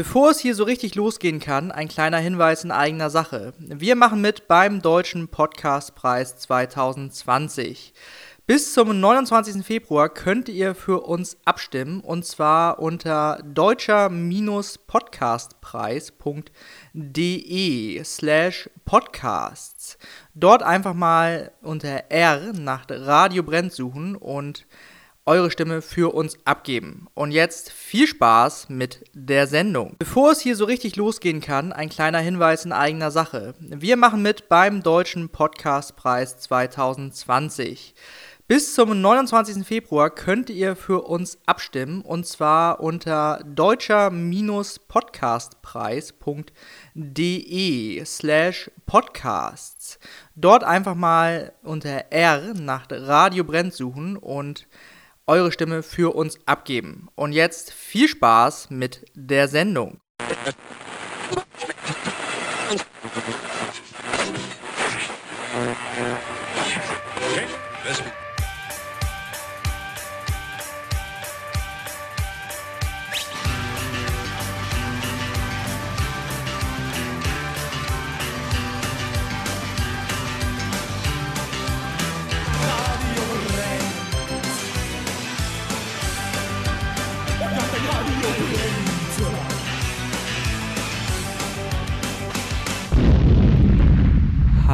Bevor es hier so richtig losgehen kann, ein kleiner Hinweis in eigener Sache. Wir machen mit beim Deutschen Podcastpreis 2020. Bis zum 29. Februar könnt ihr für uns abstimmen und zwar unter deutscher-podcastpreis.de slash podcasts. Dort einfach mal unter R nach Radio Brennt suchen und eure Stimme für uns abgeben. Und jetzt viel Spaß mit der Sendung. Bevor es hier so richtig losgehen kann, ein kleiner Hinweis in eigener Sache. Wir machen mit beim Deutschen Podcastpreis 2020. Bis zum 29. Februar könnt ihr für uns abstimmen und zwar unter deutscher-podcastpreis.de slash podcasts. Dort einfach mal unter R nach Radio Brennt suchen und eure Stimme für uns abgeben. Und jetzt viel Spaß mit der Sendung.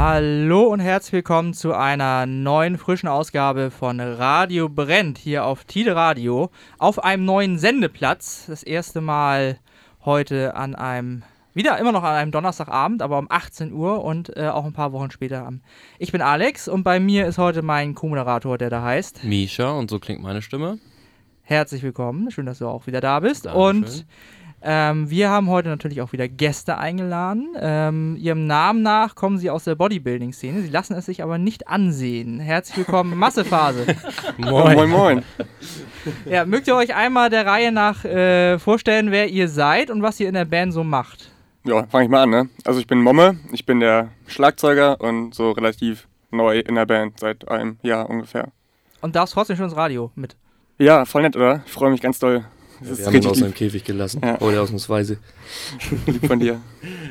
Hallo und herzlich willkommen zu einer neuen frischen Ausgabe von Radio Brennt hier auf Tide Radio auf einem neuen Sendeplatz. Das erste Mal heute an einem, wieder immer noch an einem Donnerstagabend, aber um 18 Uhr und äh, auch ein paar Wochen später. Am ich bin Alex und bei mir ist heute mein Co-Moderator, der da heißt Misha und so klingt meine Stimme. Herzlich willkommen, schön, dass du auch wieder da bist. Dankeschön. Und ähm, wir haben heute natürlich auch wieder Gäste eingeladen. Ähm, ihrem Namen nach kommen sie aus der Bodybuilding-Szene. Sie lassen es sich aber nicht ansehen. Herzlich willkommen, Massephase. Moin. Moin, moin. ja, mögt ihr euch einmal der Reihe nach äh, vorstellen, wer ihr seid und was ihr in der Band so macht? Ja, fange ich mal an, ne? Also ich bin Momme, ich bin der Schlagzeuger und so relativ neu in der Band, seit einem Jahr ungefähr. Und darfst trotzdem schon ins Radio mit. Ja, voll nett, oder? Ich freue mich ganz doll. Das wir haben ihn aus seinem Käfig gelassen. Ja. Oder ausnahmsweise. lieb von dir.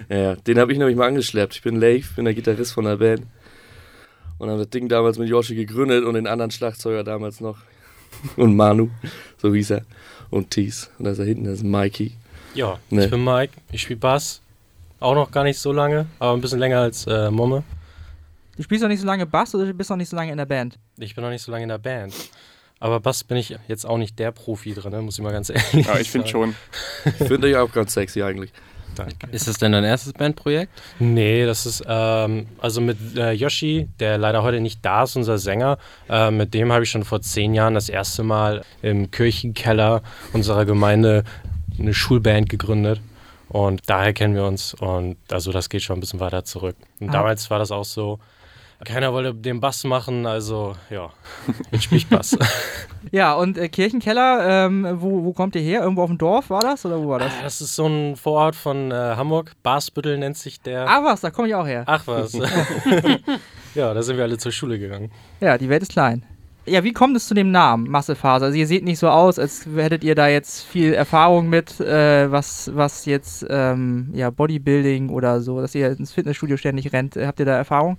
Ja, den habe ich nämlich mal angeschleppt. Ich bin Leif, bin der Gitarrist von der Band. Und habe das Ding damals mit Yoshi gegründet und den anderen Schlagzeuger damals noch. Und Manu, so hieß er. Und Thies. Und da ist er hinten, das ist Mikey. Ja, Nee. ich bin Mike, ich spiele Bass. Auch noch gar nicht so lange, aber ein bisschen länger als äh, Momme. Du spielst noch nicht so lange Bass oder du bist noch nicht so lange in der Band? Ich bin noch nicht so lange in der Band. Aber Bass bin ich jetzt auch nicht der Profi drin, ne? muss ich mal ganz ehrlich Ja, ich finde sagen. schon. Ich finde euch auch ganz sexy eigentlich. Danke. Ist das denn dein erstes Bandprojekt? Nee, das ist ähm, also mit äh, Yoshi, der leider heute nicht da ist, unser Sänger. Äh, mit dem habe ich schon vor zehn Jahren das erste Mal im Kirchenkeller unserer Gemeinde eine Schulband gegründet. Und daher kennen wir uns. Und also das geht schon ein bisschen weiter zurück. Und Ah. damals war das auch so. Keiner wollte den Bass machen, also ja, jetzt spiele ich Bass. Ja, und äh, Kirchenkeller, ähm, wo, wo kommt ihr her? Irgendwo auf dem Dorf war das oder wo war das? Das ist so ein Vorort von äh, Hamburg, Basbüttel nennt sich der. Ah, was, da komme ich auch her. Ach was. ja, da sind wir alle zur Schule gegangen. Ja, die Welt ist klein. Ja, wie kommt es zu dem Namen Massephase? Also ihr seht nicht so aus, als hättet ihr da jetzt viel Erfahrung mit, äh, was, was jetzt ähm, ja, Bodybuilding oder so, dass ihr ins Fitnessstudio ständig rennt. Äh, Habt ihr da Erfahrung?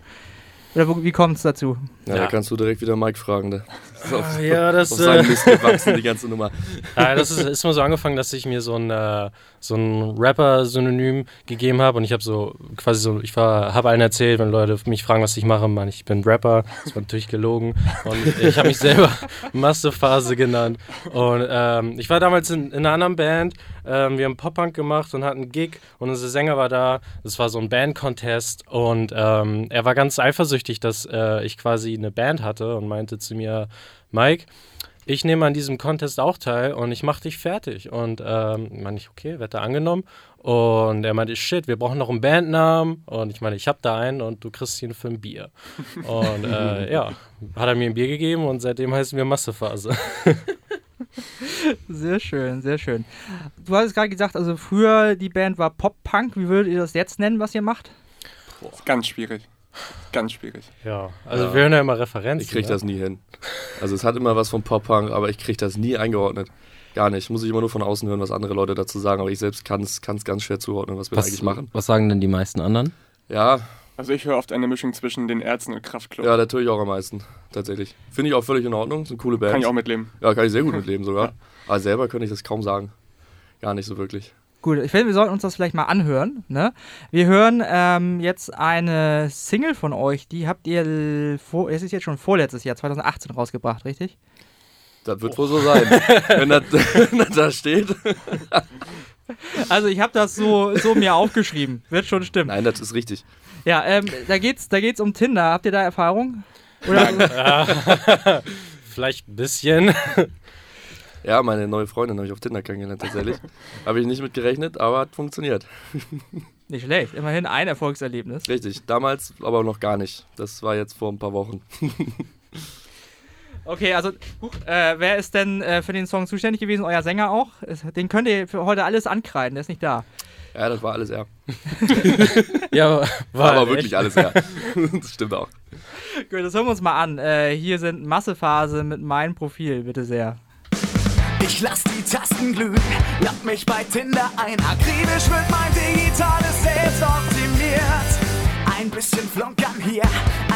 Oder wo, wie kommt es dazu? Ja, Ja. da kannst du direkt wieder Mike fragen. Der ist auf, Ja, das, auf äh, Mist gewachsen, die ganze Nummer. Ja, das ist, ist mal so angefangen, dass ich mir so ein, äh, so ein Rapper-Synonym gegeben habe und ich habe so quasi so, ich habe allen erzählt, wenn Leute mich fragen, was ich mache, meine ich bin Rapper, das war natürlich gelogen und ich habe mich selber Massephase genannt und ähm, ich war damals in, in einer anderen Band, ähm, wir haben Pop-Punk gemacht und hatten einen Gig und unser Sänger war da, das war so ein Band-Contest und ähm, er war ganz eifersüchtig, dass äh, ich quasi eine Band hatte und meinte zu mir, Mike, ich nehme an diesem Contest auch teil und ich mache dich fertig. Und ähm, meine ich, okay, Wette angenommen. Und er meinte, shit, wir brauchen noch einen Bandnamen. Und ich meine, ich habe da einen und du kriegst ihn für ein Bier. Und äh, ja, hat er mir ein Bier gegeben und seitdem heißen wir Massephase. Sehr schön, sehr schön. Du hattest gerade gesagt, also früher die Band war Pop-Punk. Wie würdet ihr das jetzt nennen, was ihr macht? Ist ganz schwierig. Ganz schwierig. Ja, also Ja. wir hören ja immer Referenzen. Ich krieg ne? das nie hin. Also es hat immer was von Pop-Punk, aber ich krieg das nie eingeordnet. Gar nicht. Muss ich immer nur von außen hören, was andere Leute dazu sagen, aber ich selbst kann es ganz schwer zuordnen, was wir Was, eigentlich machen. was sagen denn die meisten anderen? Ja, Also ich höre oft eine Mischung zwischen den Ärzten und Kraftklub. ja, da tue ich auch am meisten, tatsächlich. Finde ich auch völlig in Ordnung, sind coole Bands. Kann ich auch mitleben. Ja, kann ich sehr gut mitleben sogar. Aber selber könnte ich das kaum sagen. Gar nicht so wirklich. Gut, ich finde, wir sollten uns das vielleicht mal anhören. Ne? Wir hören ähm, jetzt eine Single von euch, die habt ihr, vor, es ist jetzt schon vorletztes Jahr, 2018 rausgebracht, richtig? Das wird wohl so sein. wenn, das, wenn das da steht. Also ich habe das so, so mir aufgeschrieben, wird schon stimmen. Nein, das ist richtig. Ja, ähm, da geht's, da geht's um Tinder. Habt ihr da Erfahrung? Oder? Vielleicht ein bisschen. Ja, meine neue Freundin habe ich auf Tinder kennengelernt tatsächlich. habe ich nicht mit gerechnet, aber hat funktioniert. Nicht schlecht, immerhin ein Erfolgserlebnis. Richtig. Damals aber noch gar nicht. Das war jetzt vor ein paar Wochen. Okay, also huch, äh, wer ist denn äh, für den Song zuständig gewesen? Euer Sänger auch? Den könnt ihr für heute alles ankreiden, der ist nicht da. Ja, das war alles er. ja, war aber wirklich echt. alles er. das stimmt auch. Gut, das hören wir uns mal an. Äh, hier sind Massephase mit meinem Profil, bitte sehr. Ich lass die Tasten glühen, lad mich bei Tinder ein. Akribisch wird mein digitales Selbst optimiert. Ein bisschen Flunkern hier,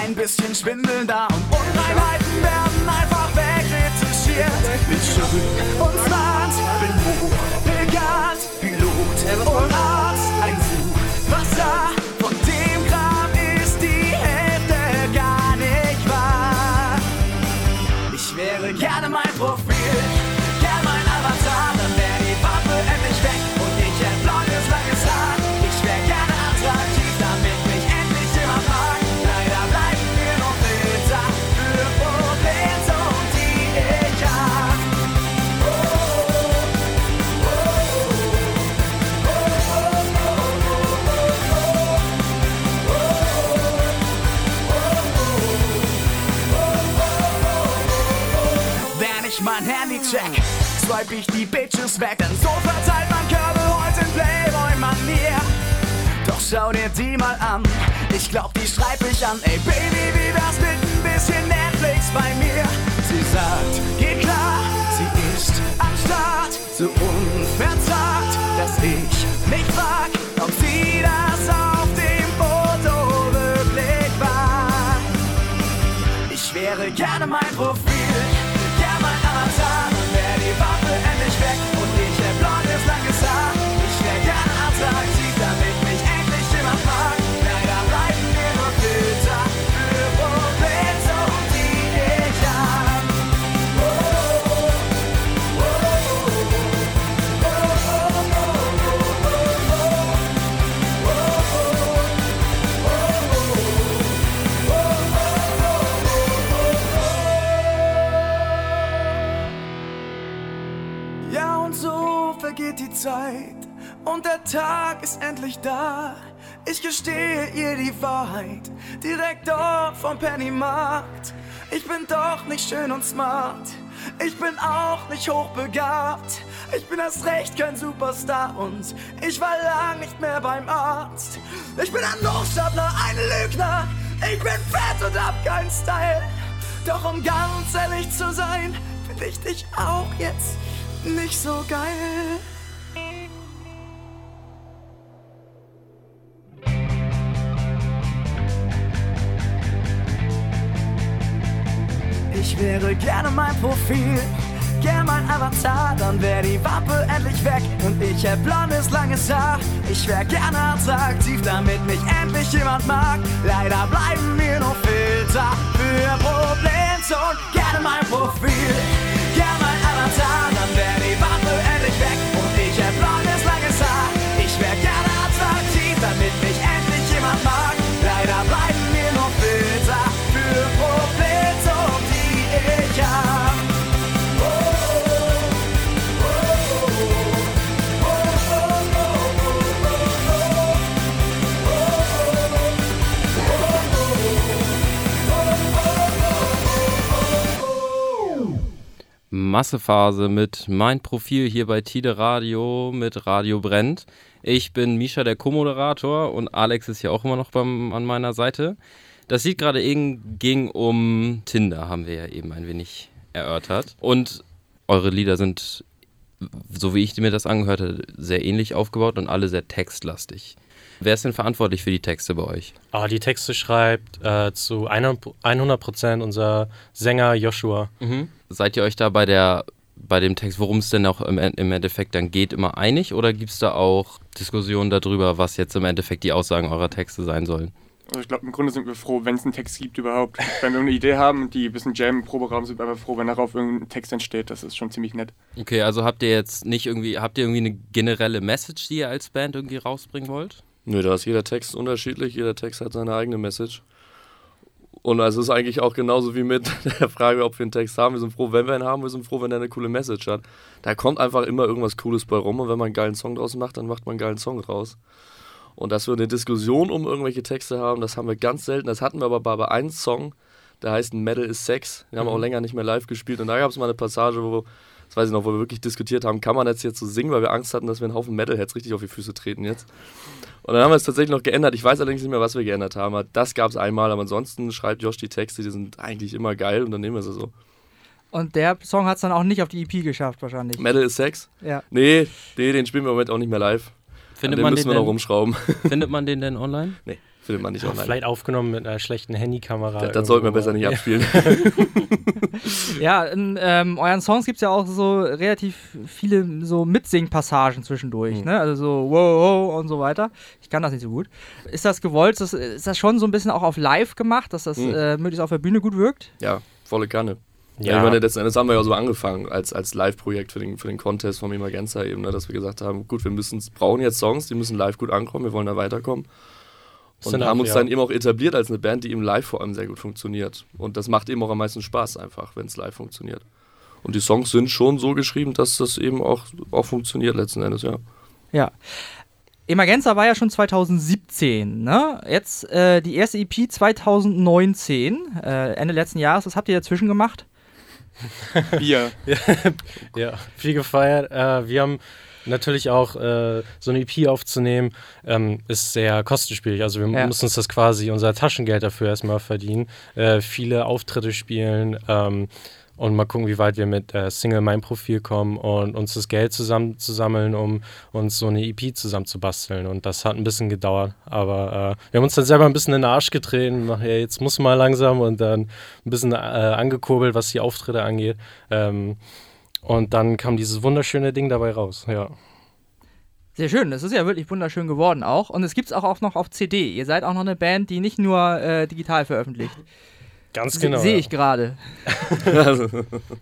ein bisschen Schwindeln da und Unreinheiten werden einfach wegretuschiert. Bin schön und smart, bin hoch, begabt, die Bitches weg, denn so verteilt man Körbe heute in Playboy-Manier. Doch schau dir die mal an, ich glaub, die schreib ich an. Ey Baby, wie wär's mit ein bisschen Netflix bei mir? Sie sagt, geht klar, sie ist am Start, so unverzagt, dass ich mich frag, ob sie das auf dem Foto wirklich war. Ich wäre gerne mein Profil, vergeht die Zeit und der Tag ist endlich da. Ich gestehe ihr die Wahrheit, direkt dort vom Pennymarkt. Ich bin doch nicht schön und smart, ich bin auch nicht hochbegabt. Ich bin erst recht kein Superstar und ich war lang nicht mehr beim Arzt. Ich bin ein Hochstapler, ein Lügner, ich bin fett und hab keinen Style. Doch um ganz ehrlich zu sein, finde ich dich auch jetzt nicht so geil. Ich wäre gerne mein Profil, gern mein Avatar, dann wär die Wampe endlich weg und ich hätt blondes, langes Haar. Ich wär gerne attraktiv, damit mich endlich jemand mag. Leider bleiben mir nur Filter für Problemzonen. Gerne mein Profil, gern mein Avatar, dann Massephase mit mein Profil hier bei Tide Radio mit Radio Brennt. Ich bin Misha, der Co-Moderator und Alex ist ja auch immer noch beim, an meiner Seite. Das Lied gerade eben ging um Tinder, haben wir ja eben ein wenig erörtert. Und eure Lieder sind so wie ich mir das angehört habe, sehr ähnlich aufgebaut und alle sehr textlastig. Wer ist denn verantwortlich für die Texte bei euch? Ah, die Texte schreibt äh, zu 100 Prozent unser Sänger Joshua. Seid ihr euch da bei der bei dem Text, worum es denn auch im, im Endeffekt dann geht, immer einig oder gibt es da auch Diskussionen darüber, was jetzt im Endeffekt die Aussagen eurer Texte sein sollen? Also ich glaube, im Grunde sind wir froh, wenn es einen Text gibt überhaupt. wenn wir eine Idee haben und die ein bisschen Jam im Proberaum sind wir einfach froh, wenn darauf irgendein Text entsteht. Das ist schon ziemlich nett. Okay, also habt ihr jetzt nicht irgendwie, habt ihr irgendwie eine generelle Message, die ihr als Band irgendwie rausbringen wollt? Nö, da ist jeder Text unterschiedlich, jeder Text hat seine eigene Message. Und es ist eigentlich auch genauso wie mit der Frage, ob wir einen Text haben. Wir sind froh, wenn wir ihn haben, wir sind froh, wenn er eine coole Message hat. Da kommt einfach immer irgendwas Cooles bei rum und wenn man einen geilen Song draus macht, dann macht man einen geilen Song raus. Und dass wir eine Diskussion um irgendwelche Texte haben, das haben wir ganz selten. Das hatten wir aber bei, bei einem Song, der heißt Metal is Sex. Den haben wir auch länger nicht mehr live gespielt. Und da gab es mal eine Passage, wo, das weiß ich noch, wo wir wirklich diskutiert haben, kann man jetzt jetzt so singen, weil wir Angst hatten, dass wir einen Haufen Metalheads richtig auf die Füße treten jetzt. Und dann haben wir es tatsächlich noch geändert. Ich weiß allerdings nicht mehr, was wir geändert haben. Aber Das gab es einmal, aber ansonsten schreibt Josh die Texte, die sind eigentlich immer geil und dann nehmen wir sie so. Und der Song hat es dann auch nicht auf die EP geschafft, wahrscheinlich. Metal is Sex? Ja. Nee, nee, den spielen wir im Moment auch nicht mehr live. Findet den man, müssen den wir noch denn, rumschrauben. findet man den denn online? nee, findet man nicht online. Vielleicht aufgenommen mit einer schlechten Handykamera. Das, das sollten wir besser nicht Ja. abspielen. Ja, in ähm, euren Songs gibt es ja auch so relativ viele so Mitsing-Passagen zwischendurch, Mhm. ne? Also so wow, wow und so weiter. Ich kann das nicht so gut. Ist das gewollt? Ist das, ist das schon so ein bisschen auch auf live gemacht, dass das Mhm. äh, möglichst auf der Bühne gut wirkt? ja, volle Kanne. Ja. Ja, ich meine, das, das haben wir ja so angefangen als, als Live-Projekt für den, für den Contest vom Emergenza eben, ne, dass wir gesagt haben, gut, wir müssen, brauchen jetzt Songs, die müssen live gut ankommen, wir wollen da weiterkommen. Und Sind haben uns ja. dann eben auch etabliert als eine Band, die eben live vor allem sehr gut funktioniert. Und das macht eben auch am meisten Spaß einfach, wenn es live funktioniert. Und die Songs sind schon so geschrieben, dass das eben auch, auch funktioniert letzten Endes, ja. Ja. Emergenza war ja schon 2017, ne? Jetzt äh, die erste EP 2019, äh, Ende letzten Jahres. Was habt ihr dazwischen gemacht? Bier. Ja, viel gefeiert. Äh, wir haben natürlich auch äh, so eine EP aufzunehmen, ähm, ist sehr kostenspielig. Also wir Ja. mussten uns das quasi unser Taschengeld dafür erstmal verdienen. Äh, viele Auftritte spielen ähm, und mal gucken, wie weit wir mit äh, Single Mein Profil kommen und uns das Geld zusammenzusammeln, um uns so eine EP zusammenzubasteln. Und das hat ein bisschen gedauert. Aber äh, wir haben uns dann selber ein bisschen in den Arsch getreten. Ja, jetzt muss mal langsam und dann ein bisschen äh, angekurbelt, was die Auftritte angeht. Ähm, und dann kam dieses wunderschöne Ding dabei raus, ja. Sehr schön, das ist ja wirklich wunderschön geworden auch. Und es gibt es auch, auch noch auf CD. Ihr seid auch noch eine Band, die nicht nur äh, digital veröffentlicht. Ganz genau. Sehe ja. ich gerade.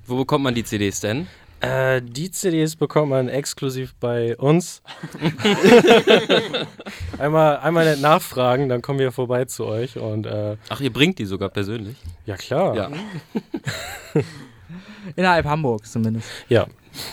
Wo bekommt man die CDs denn? Äh, die CDs bekommt man exklusiv bei uns. einmal, einmal nett nachfragen, dann kommen wir vorbei zu euch. Und äh, Ach, ihr bringt die sogar persönlich? ja, klar. ja. Innerhalb Hamburgs zumindest. Ja.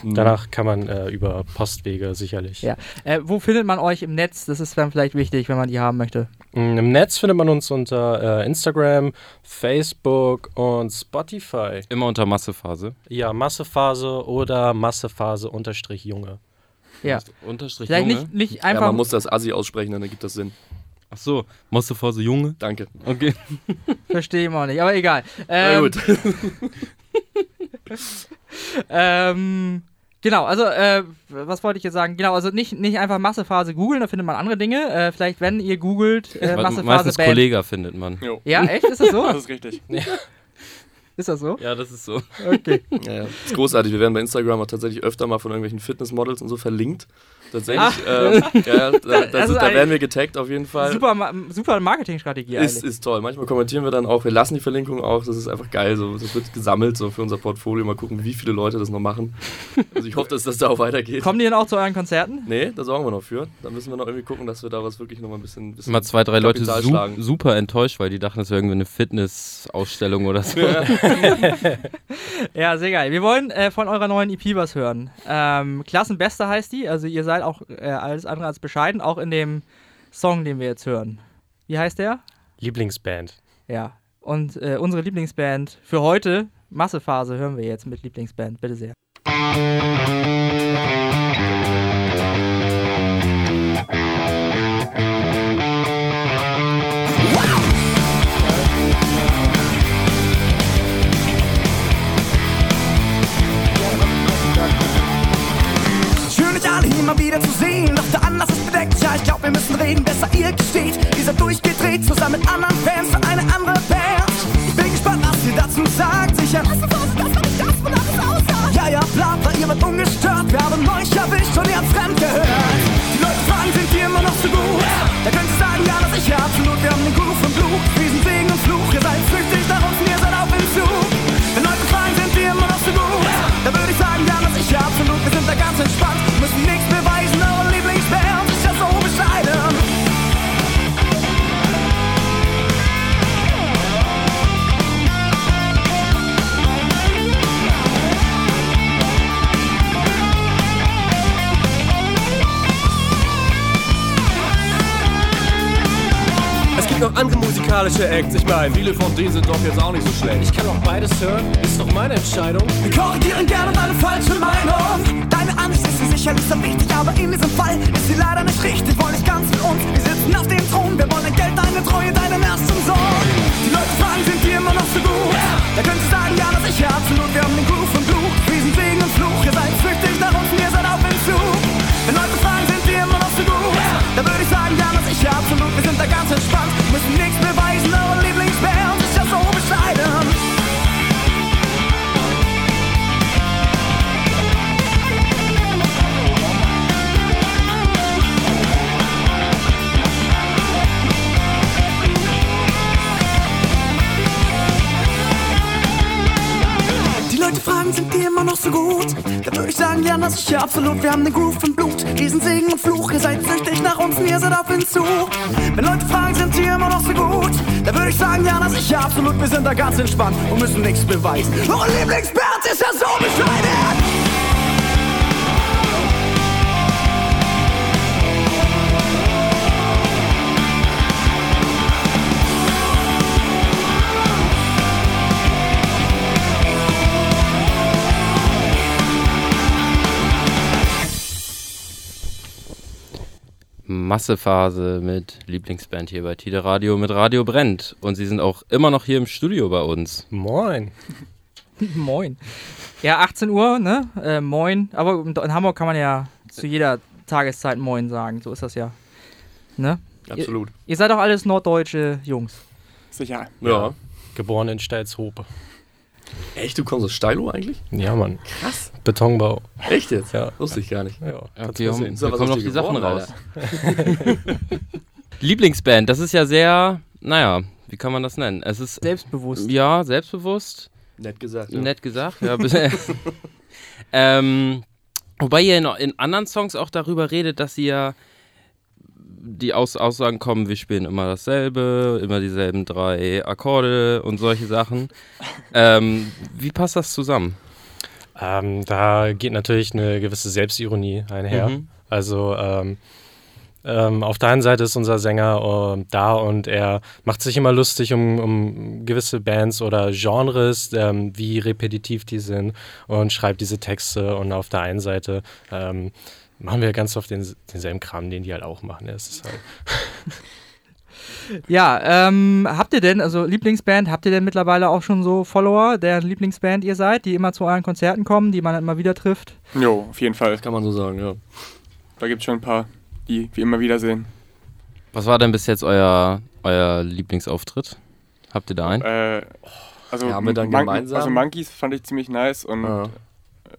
Danach kann man äh, über Postwege sicherlich. Ja. Äh, wo findet man euch im Netz? Das ist dann vielleicht wichtig, wenn man die haben möchte. Mm, Im Netz findet man uns unter äh, Instagram, Facebook und Spotify. Immer unter Massephase. Ja, Massephase oder Massephase unterstrich Junge. Ja. Unterstrich Vielleicht Junge. nicht, nicht ja, einfach. man muss das Assi aussprechen, dann ergibt das Sinn. Ach so, Massephase Junge. Danke. Okay. Verstehe ich auch nicht, aber egal. Na Ähm, gut. ähm, genau, also, äh, was wollte ich jetzt sagen? Genau, also nicht, nicht einfach Massephase googeln, da findet man andere Dinge. Äh, vielleicht, wenn ihr googelt, äh, Massephase Meistens Band. Kollega findet man. Jo. Ja, echt? Ist das so? Das ist richtig. Ist das so? Ja, das ist so. Okay. Ja, ja. Das ist großartig. Wir werden bei Instagram auch tatsächlich öfter mal von irgendwelchen Fitnessmodels und so verlinkt. Tatsächlich. Ähm, ja, ja, da, da, Das ist da werden wir getaggt auf jeden Fall. Super, super Marketingstrategie Ist, ist toll. Manchmal kommentieren wir dann auch, wir lassen die Verlinkung auch, das ist einfach geil. So. Das wird gesammelt so für unser Portfolio. Mal gucken, wie viele Leute das noch machen. Also ich hoffe, dass das da auch weitergeht. Kommen die denn auch zu euren Konzerten? Nee, da sorgen wir noch für. Da müssen wir noch irgendwie gucken, dass wir da was wirklich noch mal ein bisschen. bisschen Mal zwei, drei Leute su schlagen. super enttäuscht, weil die dachten, es wäre irgendwie eine Fitnessausstellung oder so. Ja, sehr geil. Wir wollen äh, von eurer neuen EP was hören. Ähm, Klassenbeste heißt die. Also ihr seid auch äh, alles andere als bescheiden, auch in dem Song, den wir jetzt hören. Wie heißt der? Lieblingsband. Ja. Und äh, unsere Lieblingsband für heute, Massephase, hören wir jetzt mit Lieblingsband. Bitte sehr. Müssen reden, besser ihr gesteht. Ihr seid durchgedreht, zusammen mit anderen Fans für eine andere Band. Ich bin gespannt, was ihr dazu sagt. Sicher. Musikalische Acts, ich meine, viele von denen sind doch jetzt auch nicht so schlecht. Ich kann auch beides hören, ist doch meine Entscheidung. Wir korrigieren gerne deine falsche Meinung. Deine Ansicht ist dir sicherlich so wichtig, aber in diesem Fall ist sie leider nicht richtig. Wollen nicht ganz mit uns, wir sitzen auf dem Thron. Wir wollen dein Geld, deine Treue, deinen ersten Sohn. Die Leute fragen, sind die immer noch so gut? Da können sie sagen, ja, das ich ja absolut. Wir haben den Groove absolut. Wir haben den Groove im Blut, diesen Segen und Fluch. Ihr seid süchtig nach uns und ihr seid auf Entzug. Wenn Leute fragen, sind die immer noch so gut? Da würde ich sagen, ja, das ist ja absolut. Wir sind da ganz entspannt und müssen nichts beweisen. Eure Lieblingsband ist ja so bescheiden. Massephase mit Lieblingsband hier bei Tide Radio mit Radio Brennt. Und sie sind auch immer noch hier im Studio bei uns. Moin. Moin. Ja, 18 Uhr, ne? Äh, moin. Aber in Hamburg kann man ja zu jeder Tageszeit Moin sagen. So ist das ja. Ne? Absolut. Ihr seid doch alles norddeutsche Jungs. Sicher. Ja. Geboren in Stelzhope. Echt, du kommst aus Steilo eigentlich? Ja, Mann. Krass. Betonbau. Echt jetzt? Ja. Wusste ich gar nicht. Ja. Ja, wir, haben, wir kommen noch die Sachen raus. Lieblingsband, das ist ja sehr, naja, wie kann man das nennen? Es ist Selbstbewusst. ja selbstbewusst, Nett gesagt. Ja. nett gesagt. Ja, ähm, wobei ihr in, in anderen Songs auch darüber redet, dass ihr die Aus Aussagen kommen, wir spielen immer dasselbe, immer dieselben drei Akkorde und solche Sachen. ähm, wie passt das zusammen? Ähm, da geht natürlich eine gewisse Selbstironie einher. Mhm. Also ähm, ähm, auf der einen Seite ist unser Sänger äh, da und er macht sich immer lustig um, um gewisse Bands oder Genres, ähm, wie repetitiv die sind und schreibt diese Texte. Und auf der einen Seite ähm, machen wir ganz oft den, denselben Kram, den die halt auch machen. Es ist halt Ja, ähm, habt ihr denn, also Lieblingsband, habt ihr denn mittlerweile auch schon so Follower, deren Lieblingsband ihr seid, die immer zu euren Konzerten kommen, die man dann immer wieder trifft? Jo, auf jeden Fall. Das kann man so sagen, ja. Da gibt es schon ein paar, die wir immer wieder sehen. Was war denn bis jetzt euer, euer Lieblingsauftritt? Habt ihr da einen? Äh, also, Ja, haben wir dann gemeinsam? also Monkeys fand ich ziemlich nice und Ah.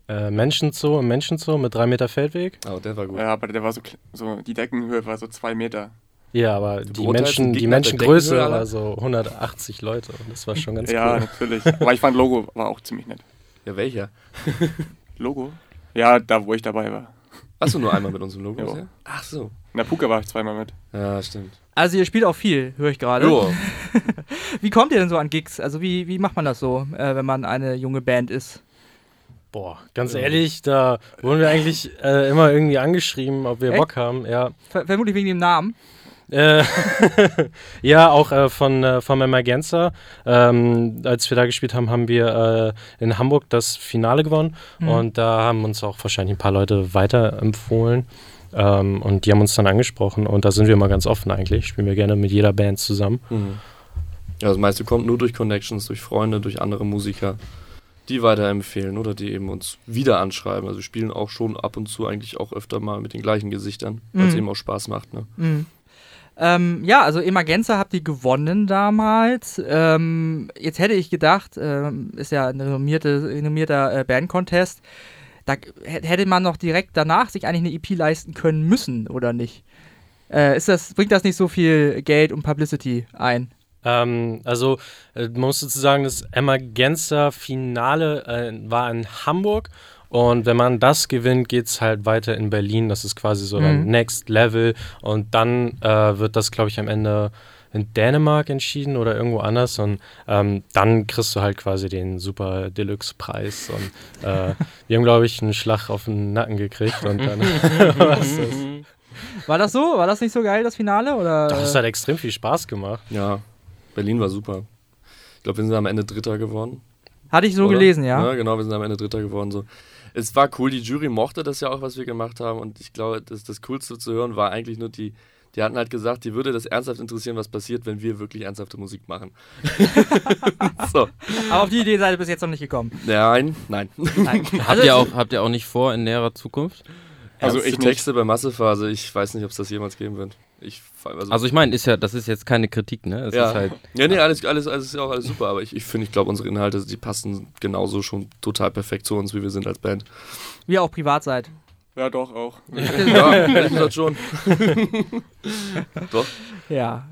Äh, Menschenzoo im Menschenzoo mit drei Meter Feldweg. Oh, der war gut. ja, aber der war so, so die Deckenhöhe war so zwei Meter. Ja, aber die, Menschen, die Menschengröße war so 180 Leute und das war schon ganz ja, cool. natürlich. Aber ich fand Logo war auch ziemlich nett. Ja, welcher? Logo? Ja, da wo ich dabei war. Hast du nur einmal mit uns im Logo? Bisher? Ach so. In der Puka war ich zweimal mit. Ja, stimmt. Also ihr spielt auch viel, höre ich gerade. Jo. Wie kommt ihr denn so an Gigs? Also wie, wie macht man das so, äh, wenn man eine junge Band ist? Boah, ganz ehrlich, da wurden wir eigentlich äh, immer irgendwie angeschrieben, ob wir Echt? Bock haben. Ja, Ver vermutlich wegen dem Namen. äh, ja auch äh, von, äh, von Emergenza. Ähm, als wir da gespielt haben, haben wir äh, in Hamburg das Finale gewonnen Mhm. und da haben uns auch wahrscheinlich ein paar Leute weiterempfohlen. Ähm, und die haben uns dann angesprochen und da sind wir mal ganz offen eigentlich. Spielen wir gerne mit jeder Band zusammen. Mhm. Ja, das meiste kommt nur durch Connections, durch Freunde, durch andere Musiker. Die weiterempfehlen oder die eben uns wieder anschreiben. Also wir spielen auch schon ab und zu eigentlich auch öfter mal mit den gleichen Gesichtern, weil es Mhm. eben auch Spaß macht. Ne? Mhm. Ähm, ja, also Emergenza habt ihr gewonnen damals. Ähm, jetzt hätte ich gedacht, ähm, ist ja ein renommierte, renommierter äh, Band-Contest, da hätte man noch direkt danach sich eigentlich eine EP leisten können müssen, oder nicht? Äh, ist das, bringt das nicht so viel Geld und Publicity ein? Ähm, also, äh, man muss dazu sagen, das Emergenza-Finale äh, war in Hamburg. Und wenn man das gewinnt, geht es halt weiter in Berlin. Das ist quasi so dann Mhm. Next Level. Und dann äh, wird das, glaube ich, am Ende in Dänemark entschieden oder irgendwo anders. Und ähm, dann kriegst du halt quasi den Super Deluxe-Preis. Und äh, wir haben, glaube ich, einen Schlag auf den Nacken gekriegt. Und dann war's das. War das so? War das nicht so geil, das Finale? Oder? Doch, es hat extrem viel Spaß gemacht. Ja, Berlin war super. Ich glaube, wir sind am Ende Dritter geworden. Hatte ich so oder? gelesen, ja. Ja, genau, wir sind am Ende Dritter geworden. So. Es war cool, die Jury mochte das ja auch, was wir gemacht haben. Und ich glaube, das, das Coolste zu hören war eigentlich nur die, die hatten halt gesagt, die würde das ernsthaft interessieren, was passiert, wenn wir wirklich ernsthafte Musik machen. so. Aber auf die Idee seid ihr bis jetzt noch nicht gekommen. Nein, nein. Nein. Habt, Also, ihr auch, habt ihr auch nicht vor in näherer Zukunft? Also ich nicht. Texte bei Massephase, ich weiß nicht, ob es das jemals geben wird. Ich, also, Also ich meine, ist ja, das ist jetzt keine Kritik, ne? Es ja. ist halt, ja, nee, alles, alles, alles ist ja auch alles super, aber ich, ich finde, ich glaube, unsere Inhalte, die passen genauso schon total perfekt zu uns, wie wir sind als Band. wie ihr auch privat seid. Ja, doch, auch. Ja, ehrlich gesagt schon. Doch. Ja.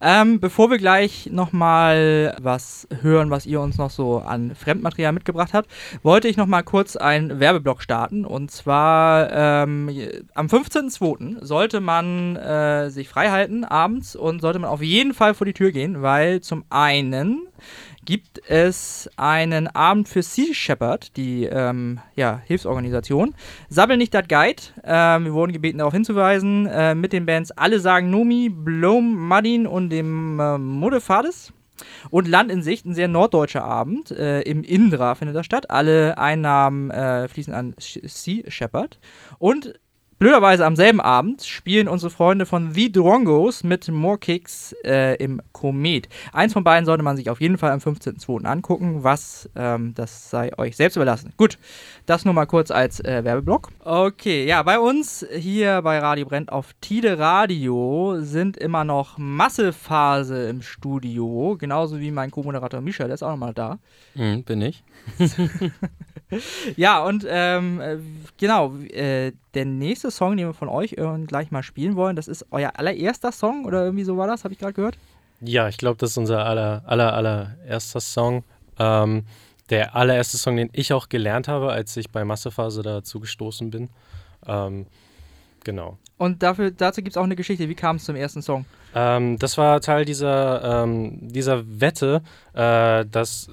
Ähm, bevor wir gleich nochmal was hören, was ihr uns noch so an Fremdmaterial mitgebracht habt, wollte ich nochmal kurz einen Werbeblock starten. Und zwar ähm, am 15.02. sollte man äh, sich frei halten abends und sollte man auf jeden Fall vor die Tür gehen, weil zum einen gibt es einen Abend für Sea Shepherd, die ähm, ja, Hilfsorganisation. Sabbel nicht dat Guide. Ähm, wir wurden gebeten, darauf hinzuweisen. Äh, mit den Bands Alle sagen Nomi, Blom, Madin und dem äh, Modefades. Und Land in Sicht, ein sehr norddeutscher Abend. Äh, Im Indra findet das statt. Alle Einnahmen äh, fließen an Sea Shepherd. Und blöderweise am selben Abend spielen unsere Freunde von The Drongos mit More Kicks äh, im Komet. Eins von beiden sollte man sich auf jeden Fall am 15.02. angucken. Was, ähm, das sei euch selbst überlassen. Gut, das nur mal kurz als äh, Werbeblock. Okay, ja, bei uns hier bei Radio Brennt auf Tide Radio sind immer noch Massephase im Studio. Genauso wie mein Co-Moderator Misha, der ist auch nochmal da. hm, bin ich. Ja, und ähm, äh, genau, äh, der nächste Song, den wir von euch gleich mal spielen wollen, das ist euer allererster Song oder irgendwie so war das, habe ich gerade gehört. Ja, ich glaube, das ist unser aller, aller, allererster Song. Ähm, der allererste Song, den ich auch gelernt habe, als ich bei Massephase dazu gestoßen bin. Ähm, genau. Und dafür, dazu gibt es auch eine Geschichte. Wie kam es zum ersten Song? Ähm, das war Teil dieser, ähm, dieser Wette, äh, dass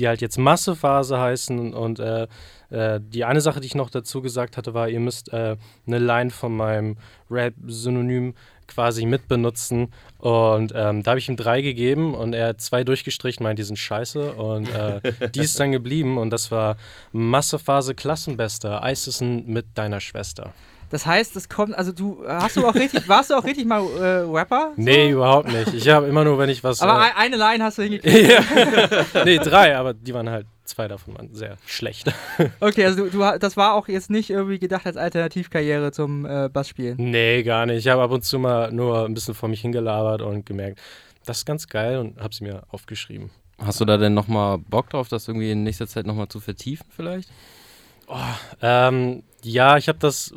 wir halt jetzt Massephase heißen und äh, äh, die eine Sache, die ich noch dazu gesagt hatte, war, ihr müsst äh, eine Line von meinem Rap-Synonym quasi mitbenutzen und ähm, da habe ich ihm drei gegeben und er hat zwei durchgestrichen, meint, die sind scheiße und äh, die ist dann geblieben und das war Massephase Klassenbester, Eisesen mit deiner Schwester. Das heißt, es kommt, also du, hast du auch richtig, warst du auch richtig mal äh, Rapper? Nee, überhaupt nicht. Ich habe immer nur, wenn ich was... Aber äh, ein- eine Line hast du hingekriegt. ja. nee, drei, aber die waren halt, zwei davon waren sehr schlecht. Okay, also du, du, das war auch jetzt nicht irgendwie gedacht als Alternativkarriere zum äh, Bassspielen. nee, gar nicht. Ich habe ab und zu mal nur ein bisschen vor mich hingelabert und gemerkt, das ist ganz geil und habe sie mir aufgeschrieben. Hast du da denn nochmal Bock drauf, das irgendwie in nächster Zeit nochmal zu vertiefen vielleicht? Ähm, ja, ich habe das,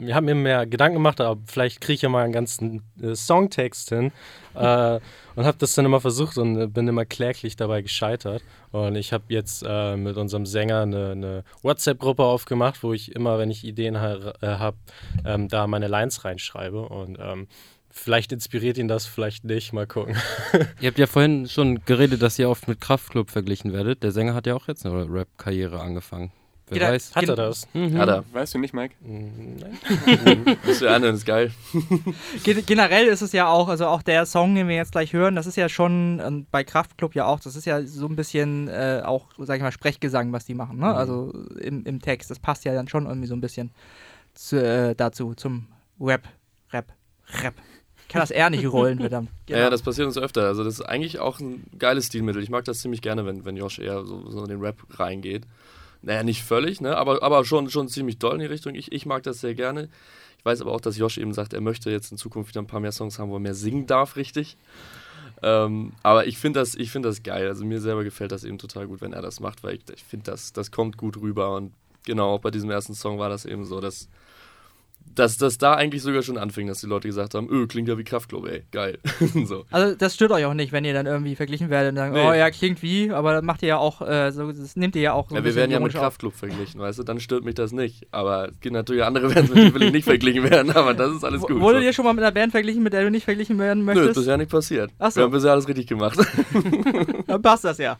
ich habe mir mehr Gedanken gemacht, aber vielleicht kriege ich ja mal einen ganzen äh, Songtext hin äh, und habe das dann immer versucht und äh, bin immer kläglich dabei gescheitert. Und ich habe jetzt äh, mit unserem Sänger eine, eine WhatsApp-Gruppe aufgemacht, wo ich immer, wenn ich Ideen ha äh, habe, ähm, da meine Lines reinschreibe und ähm, vielleicht inspiriert ihn das, vielleicht nicht, mal gucken. Ihr habt ja vorhin schon geredet, dass ihr oft mit Kraftklub verglichen werdet. Der Sänger hat ja auch jetzt eine Rap-Karriere angefangen. Wer Jeder- weiß. Hat er das? Mhm. Ja, da. Weißt du nicht, Mike? Mm, Nein. Das wäre anhören, ist geil. Gen generell ist es ja auch, also auch der Song, den wir jetzt gleich hören, das ist ja schon ähm, bei Kraftklub ja auch, das ist ja so ein bisschen äh, auch, sag ich mal, Sprechgesang, was die machen, ne? Also im, im Text. Das passt ja dann schon irgendwie so ein bisschen zu, äh, dazu, zum Rap, Rap, Rap. kann das R nicht rollen, verdammt. Ja, ja, das passiert uns öfter. Also das ist eigentlich auch ein geiles Stilmittel. Ich mag das ziemlich gerne, wenn, wenn Josh eher so, so in den Rap reingeht. Naja, nicht völlig, ne? aber, aber schon, schon ziemlich doll in die Richtung. Ich, ich mag das sehr gerne. Ich weiß aber auch, dass Josh eben sagt, er möchte jetzt in Zukunft wieder ein paar mehr Songs haben, wo er mehr singen darf, richtig. Ähm, aber ich finde das, find das geil. Also mir selber gefällt das eben total gut, wenn er das macht, weil ich, ich finde, das, das kommt gut rüber. Und genau, auch bei diesem ersten Song war das eben so, dass dass das da eigentlich sogar schon anfing, dass die Leute gesagt haben, öh, klingt ja wie Kraftklub, ey, geil. so. Also das stört euch auch nicht, wenn ihr dann irgendwie verglichen werdet und sagen, Nee. oh ja, klingt wie, aber das macht ihr ja auch, äh, so, das nehmt ihr ja auch so Ja, wir werden ja mit auf. Kraftklub verglichen, weißt du, dann stört mich das nicht. Aber es gibt natürlich andere Bands, mit denen will ich nicht verglichen werden, aber das ist alles gut. Wurde so. dir schon mal mit einer Band verglichen, mit der du nicht verglichen werden Nö, möchtest? ist bisher nicht passiert. Ach so. Wir haben bisher alles richtig gemacht. Dann passt das ja.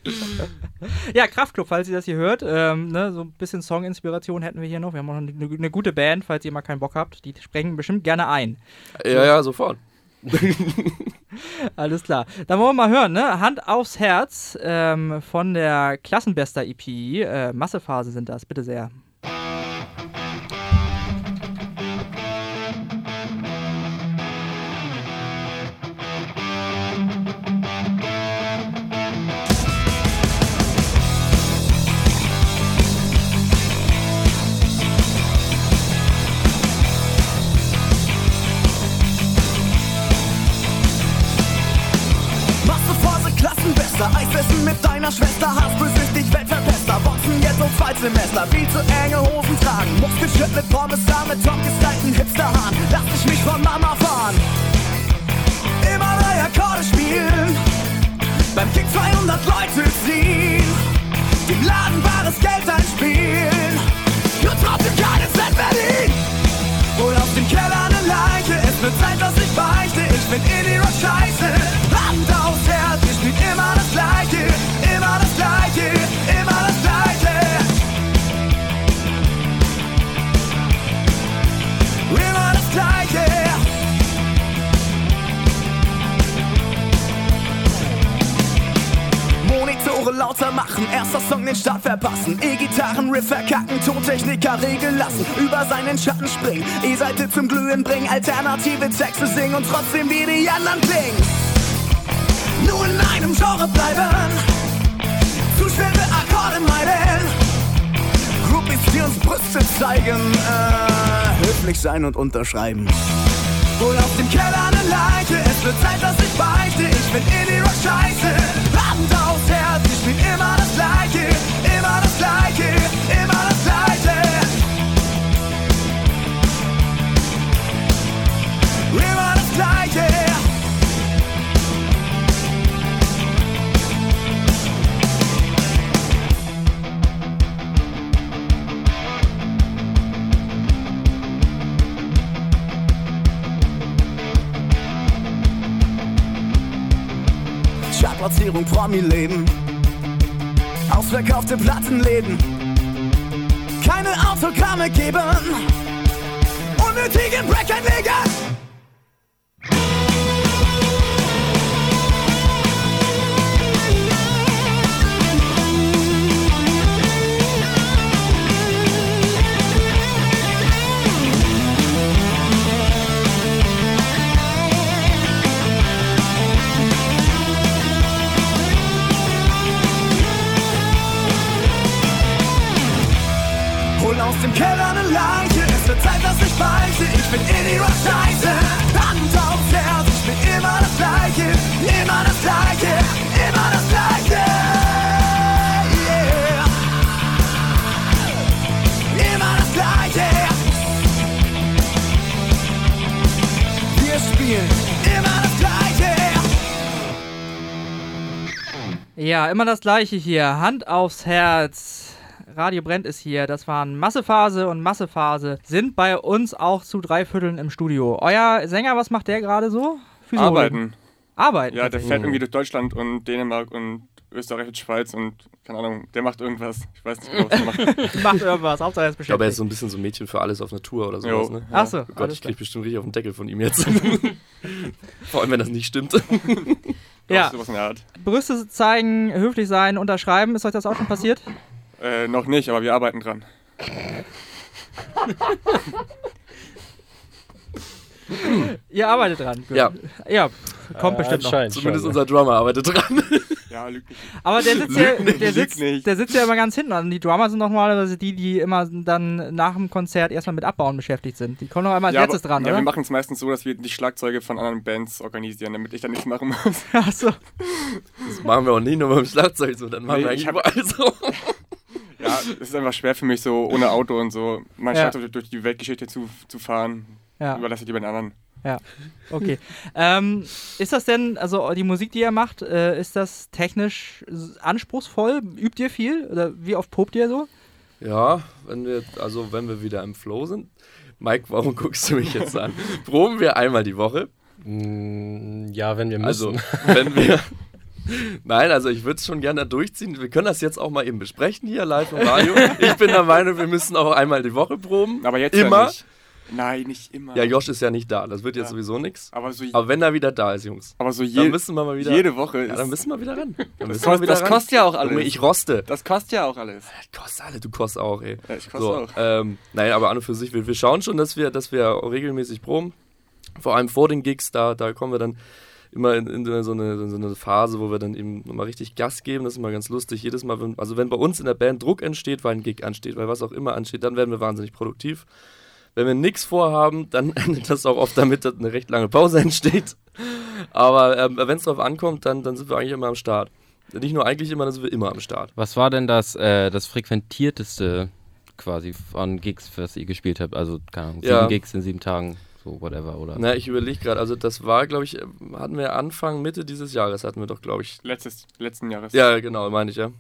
ja, Kraftklub, falls ihr das hier hört, ähm, ne, so ein bisschen Song-Inspiration hätten wir hier noch. Wir haben auch noch eine, eine gute Band, falls ihr mal keinen Bock habt. Die sprengen bestimmt gerne ein. ja, ja, sofort. Alles klar. Dann wollen wir mal hören, ne? Hand aufs Herz ähm, von der Klassenbester-EP. Äh, Massephase sind das, bitte sehr. Mit deiner Schwester, Hassbesüchtig, Weltverpester, Boxen jetzt um Zweitsemester, viel zu enge Hosen tragen, Muskelschritt mit Pommes mit Tom gestylten Hipsterhahn, lass ich mich von Mama fahren, immer drei Akkorde spielen, beim Kick 200 Leute ziehen, dem Laden wahres Geld einspielen, nur trotzdem keinen Cent verdienen. Hol aus dem Keller eine Leiche, es wird Zeit, dass ich beichte. Ich bin Indie-Rock scheiße. Hand aufs Herz, immer das Gleiche, immer das Gleiche. Immer das Gleiche. Monitore lauter machen, erster Song den Start verpassen. E-Gitarren, Riff verkacken, Tontechniker regeln lassen, über seinen Schatten springen, E-Seite zum Glühen bringen, alternative Texte singen und trotzdem wie die anderen klingen. Nur in einem Genre bleiben, zu schwere Akkorde meiden. Groupies, die uns Brüste zeigen, äh, höflich sein und unterschreiben. Hol aus dem Keller eine Leiche, es wird Zeit, Promi-Leben. Ausverkaufte Plattenläden. Keine Autogramme geben. Unnötige Break einlegen. Ja, immer das gleiche hier. Hand aufs Herz. Radio Brennt ist hier. Das waren Massephase und Massephase sind bei uns auch zu drei Vierteln im Studio. Euer Sänger, was macht der gerade so? Physio- Arbeiten. Arbeiten. Ja, der fährt irgendwie durch Deutschland und Dänemark und Österreich und Schweiz und keine Ahnung, der macht irgendwas. Ich weiß nicht genau, was er macht. macht irgendwas. Hauptsache er ist Ich glaube, er ist beschäftigt. so ein bisschen so ein Mädchen für alles auf einer Tour oder Jo. sowas, ne? Ach so, Oh Gott, ich klar. krieg bestimmt richtig auf den Deckel von ihm jetzt. Vor allem, wenn das nicht stimmt. Ja, Sowas in der Art. Brüste zeigen, höflich sein, unterschreiben. Ist euch das auch schon passiert? Äh, noch nicht, aber wir arbeiten dran. Ihr arbeitet dran. Ja. Ja, kommt bestimmt noch. Zumindest unser Drummer arbeitet dran. Ja, lügt nicht. Aber der sitzt ja, der Lügt sitzt, nicht. der sitzt ja immer ganz hinten. Und die Drummer sind normalerweise die, die immer dann nach dem Konzert erstmal mit Abbauen beschäftigt sind. Die kommen noch einmal als ja, letztes aber, dran, ja, wir oder? machen es meistens so, dass wir die Schlagzeuge von anderen Bands organisieren, damit ich da nichts machen muss. Achso. Das machen wir auch nie nur beim Schlagzeug so, dann machen Nee, wir ich eigentlich überall so. Ja, es ist einfach schwer für mich, so ohne Auto und so mein Ja. Schlagzeug durch die Weltgeschichte zu, zu fahren. Ja, Überlasse ich lieber den anderen. Okay. ähm, ist das denn, also die Musik, die ihr macht, äh, ist das technisch anspruchsvoll? Übt ihr viel? Oder wie oft probt ihr so? Ja, wenn wir, also wenn wir wieder im Flow sind. Mike, warum guckst du mich jetzt an? Proben wir einmal die Woche. Mm, Ja, wenn wir müssen. Also, wenn wir. Nein, also ich würde es schon gerne durchziehen. Wir können das jetzt auch mal eben besprechen hier live im Radio. Ich bin der Meinung, wir müssen auch einmal die Woche proben. Aber jetzt Immer? Ja nicht. Nein, nicht immer. Ja, Josh ist ja nicht da. Das wird jetzt Ja. sowieso nichts. Aber so, Aber wenn er wieder da ist, Jungs, aber so dann je, müssen wir mal wieder. jede Woche ja, dann müssen wir wieder ran. Dann das kostet, wieder das kostet ja auch alles. Ich roste. das kostet ja auch alles. Kostet alle, du kostest auch, ey. Ja, ich koste So, auch. ähm, naja, aber an und für sich, wir, wir schauen schon, dass wir, dass wir regelmäßig proben. Vor allem vor den Gigs, da, da kommen wir dann immer in, in so, eine, in so eine Phase, wo wir dann eben nochmal richtig Gas geben. Das ist immer ganz lustig. Jedes Mal, wenn, also wenn bei uns in der Band Druck entsteht, weil ein Gig ansteht, weil was auch immer ansteht, dann werden wir wahnsinnig produktiv. Wenn wir nichts vorhaben, dann endet das auch oft damit, dass eine recht lange Pause entsteht. Aber ähm, wenn es drauf ankommt, dann, dann sind wir eigentlich immer am Start. Nicht nur eigentlich immer, dann sind wir immer am Start. Was war denn das, äh, das frequentierteste quasi von Gigs, was ihr gespielt habt? Also, keine Ahnung, sieben Ja. Gigs in sieben Tagen, so whatever, oder? Na, ich überlege gerade, also das war, glaube ich, hatten wir Anfang, Mitte dieses Jahres, hatten wir doch, glaube ich. Letztes, letzten Jahres. Ja, genau, meine ich ja.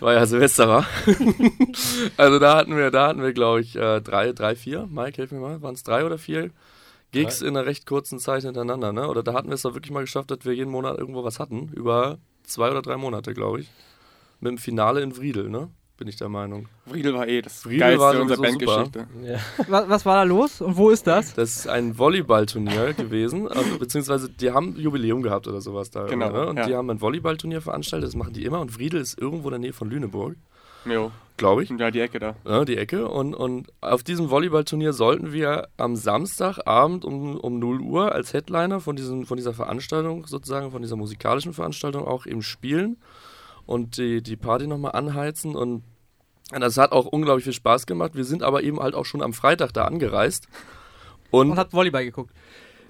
War ja Silvester, war. also da hatten wir, da hatten wir, glaube ich, äh, drei, drei, vier. Mike, hilf mir mal, waren es drei oder vier Gigs in einer recht kurzen Zeit hintereinander, ne? Oder da hatten wir es doch wirklich mal geschafft, dass wir jeden Monat irgendwo was hatten. Über zwei oder drei Monate, glaube ich. Mit dem Finale in Friedel, ne? Bin ich der Meinung. Friedel war eh das Friedel Geilste war unserer super. Bandgeschichte. Ja. Was, was war da los und wo ist das? Das ist ein Volleyballturnier gewesen, also, beziehungsweise die haben Jubiläum gehabt oder sowas da. Genau, Ne? Und ja. die haben ein Volleyballturnier veranstaltet, das machen die immer. Und Friedel ist irgendwo in der Nähe von Lüneburg, Jo, glaube ich, ja, die Ecke da. ja, die Ecke. Und, und auf diesem Volleyballturnier sollten wir am Samstagabend um, um 0 Uhr als Headliner von, diesem, von dieser Veranstaltung, sozusagen von dieser musikalischen Veranstaltung auch eben spielen und die, die Party nochmal anheizen. Und das hat auch unglaublich viel Spaß gemacht. Wir sind aber eben halt auch schon am Freitag da angereist. Und Und habt Volleyball geguckt.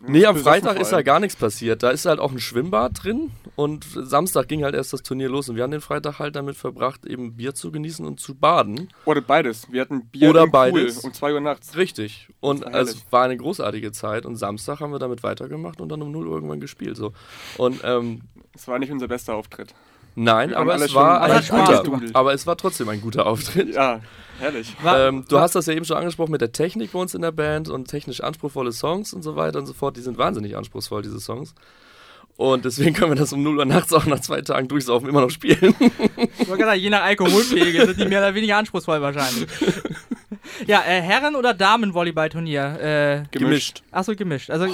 Nee, am Freitag ist da gar nichts passiert. Da ist halt auch ein Schwimmbad drin und Samstag ging halt erst das Turnier los und wir haben den Freitag halt damit verbracht, eben Bier zu genießen und zu baden. Oder beides. Wir hatten Bier Oder im beides. Pool um 2 Uhr nachts. Richtig. Und war es war eine großartige Zeit und Samstag haben wir damit weitergemacht und dann um 0 Uhr irgendwann gespielt. So. Und ähm, Es war nicht unser bester Auftritt. Nein, aber es war ein guter. gemacht. Aber es war trotzdem ein guter Auftritt. Ja, herrlich. Ähm, du hast das ja eben schon angesprochen mit der Technik bei uns in der Band und technisch anspruchsvolle Songs und so weiter und so fort. Die sind wahnsinnig anspruchsvoll, diese Songs. Und deswegen können wir das um 0 Uhr nachts auch nach zwei Tagen durchsaufen immer noch spielen. Ich wollte gerade sagen, je nach Alkoholpegel sind die mehr oder weniger anspruchsvoll wahrscheinlich. ja, äh, Herren- oder Damen-Volleyballturnier? Äh, Gemischt. achso, gemischt. Also.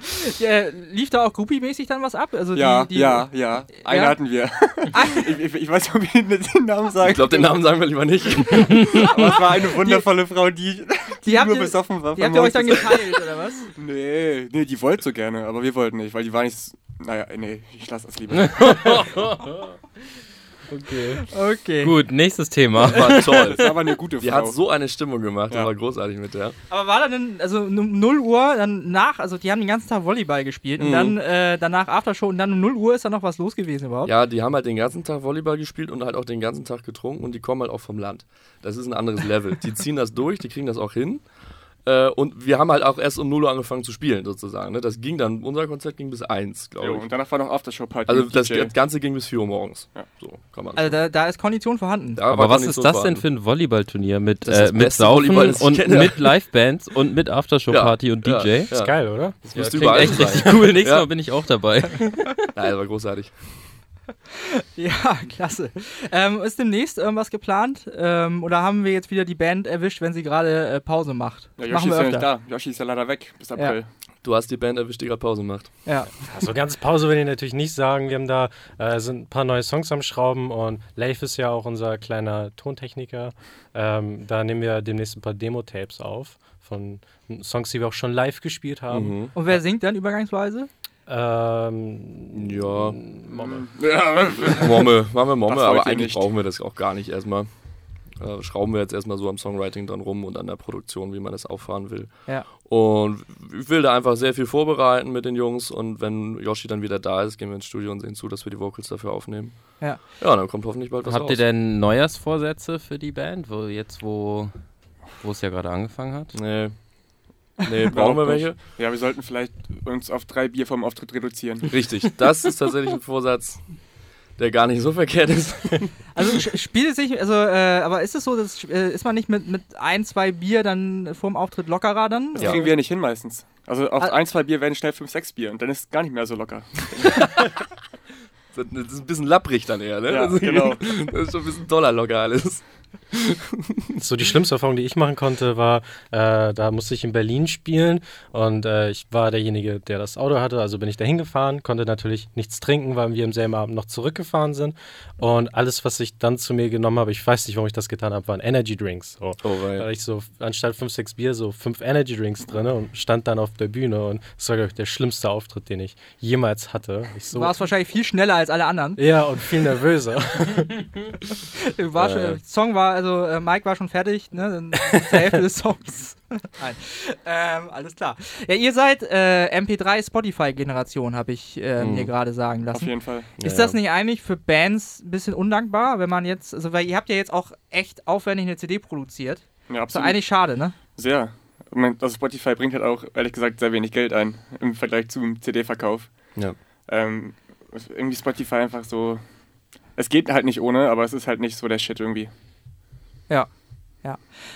äh, lief da auch Groupie-mäßig dann was ab? Also Ja, die, die, ja, ja. Einen Ja? hatten wir. ich, ich, ich weiß nicht, ob ich den Namen sagen Ich glaube, den Namen sagen wir lieber nicht. Aber es war eine wundervolle Frau, die, Die nur ihr- besoffen war. Die habt ihr euch dann geteilt, oder was? Nee, nee, die wollte so gerne, aber wir wollten nicht, weil die war nicht. Naja, nee, ich lasse das lieber. Okay. Okay. Gut, nächstes Thema. War toll. Das war aber eine gute Die Frau. hat so eine Stimmung gemacht, das Ja. war großartig mit der. Aber war da denn, also um 0 Uhr, dann nach, also die haben den ganzen Tag Volleyball gespielt und Mhm. dann äh, danach Aftershow und dann um 0 Uhr ist da noch was los gewesen überhaupt? Ja, die haben halt den ganzen Tag Volleyball gespielt und halt auch den ganzen Tag getrunken und die kommen halt auch vom Land. Das ist ein anderes Level. Die ziehen das durch, die kriegen das auch hin. Äh, und wir haben halt auch erst um 0 Uhr angefangen zu spielen, sozusagen. Ne? Das ging dann, unser Konzert ging bis 1, Jo, glaube ich. und danach war noch Aftershow-Party. Also das, das Ganze ging bis 4 Uhr morgens. Ja. So kann man. Also da, da ist Kondition vorhanden. Da Aber was nicht ist das denn vorhanden. für ein Volleyballturnier mit, äh, mit Saufen und kenne. mit Livebands und mit Aftershow-Party und Ja, DJ? Ja, Ist geil, oder? Das Ja, müsste klingt überall echt sein. richtig cool. Nächstes Ja. Mal bin ich auch dabei. Nein, das war großartig. Ja, klasse. Ähm, ist demnächst irgendwas geplant? Ähm, oder haben wir jetzt wieder die Band erwischt, wenn sie gerade äh, Pause macht? Ja, Yoshi machen ist wir ja nicht da. Yoshi ist ja leider weg bis April. Du hast die Band erwischt, die gerade Pause macht. Ja. Also ganz Pause will ich natürlich nicht sagen. Wir haben da äh, sind ein paar neue Songs am Schrauben und Leif ist ja auch unser kleiner Tontechniker. Ähm, da nehmen wir demnächst ein paar Demo-Tapes auf von Songs, die wir auch schon live gespielt haben. Mhm. Und wer singt dann übergangsweise? Ähm, Ja, Momme. Momme, machen wir Momme, aber eigentlich nicht. brauchen wir das auch gar nicht erstmal. Äh, schrauben wir jetzt erstmal so am Songwriting dran rum und an der Produktion, wie man das auffahren will. Ja. Und ich will da einfach sehr viel vorbereiten mit den Jungs und wenn Yoshi dann wieder da ist, gehen wir ins Studio und sehen zu, dass wir die Vocals dafür aufnehmen. Ja. Ja, dann kommt hoffentlich bald was Habt raus. ihr denn Neujahrsvorsätze für die Band, wo jetzt, wo wo es ja gerade angefangen hat? Nee. Nee, brauchen wir welche? Ja, wir sollten vielleicht uns auf drei Bier vom Auftritt reduzieren. Richtig, das ist tatsächlich ein Vorsatz, der gar nicht so verkehrt ist. Also spielt es sich, also, äh, aber ist es so, dass, äh, ist man nicht mit, mit ein, zwei Bier dann vorm Auftritt lockerer dann? Das Ja. kriegen wir nicht hin meistens. Also auf Ah. ein, zwei Bier werden schnell fünf, sechs Bier und dann ist es gar nicht mehr so locker. Das ist ein bisschen lapprig dann eher, ne? Ja, das, ist, genau. das ist schon ein bisschen doller locker alles. So die schlimmste Erfahrung, die ich machen konnte, war, äh, da musste ich in Berlin spielen und äh, ich war derjenige, der das Auto hatte, also bin ich da hingefahren, konnte natürlich nichts trinken, weil wir am selben Abend noch zurückgefahren sind und alles, was ich dann zu mir genommen habe, ich weiß nicht, warum ich das getan habe, waren Energy Drinks. So. Oh, Da weil. hatte ich so anstatt fünf, sechs Bier so fünf Energy Drinks drin und stand dann auf der Bühne und es war, glaube ich, der schlimmste Auftritt, den ich jemals hatte. Ich so, Du warst wahrscheinlich viel schneller als alle anderen. ja, und viel nervöser. Du War schon, Äh. der Song war, also äh, Mike war schon fertig, ne? Dann zur Hälfte des Songs. Nein. Ähm, alles klar. Ja, ihr seid äh, MP3 Spotify-Generation, habe ich äh, Mhm. mir gerade sagen Auf lassen. jeden Fall. Ist Ja, das ja. nicht eigentlich für Bands ein bisschen undankbar, wenn man jetzt, also weil ihr habt ja jetzt auch echt aufwendig eine CD produziert. Ja, Ist doch absolut. eigentlich schade, ne? Sehr. Also Spotify bringt halt auch, ehrlich gesagt, sehr wenig Geld ein im Vergleich zum CD-Verkauf. Ja. Ähm, ist irgendwie Spotify einfach so. Es geht halt nicht ohne, aber es ist halt nicht so der Shit irgendwie.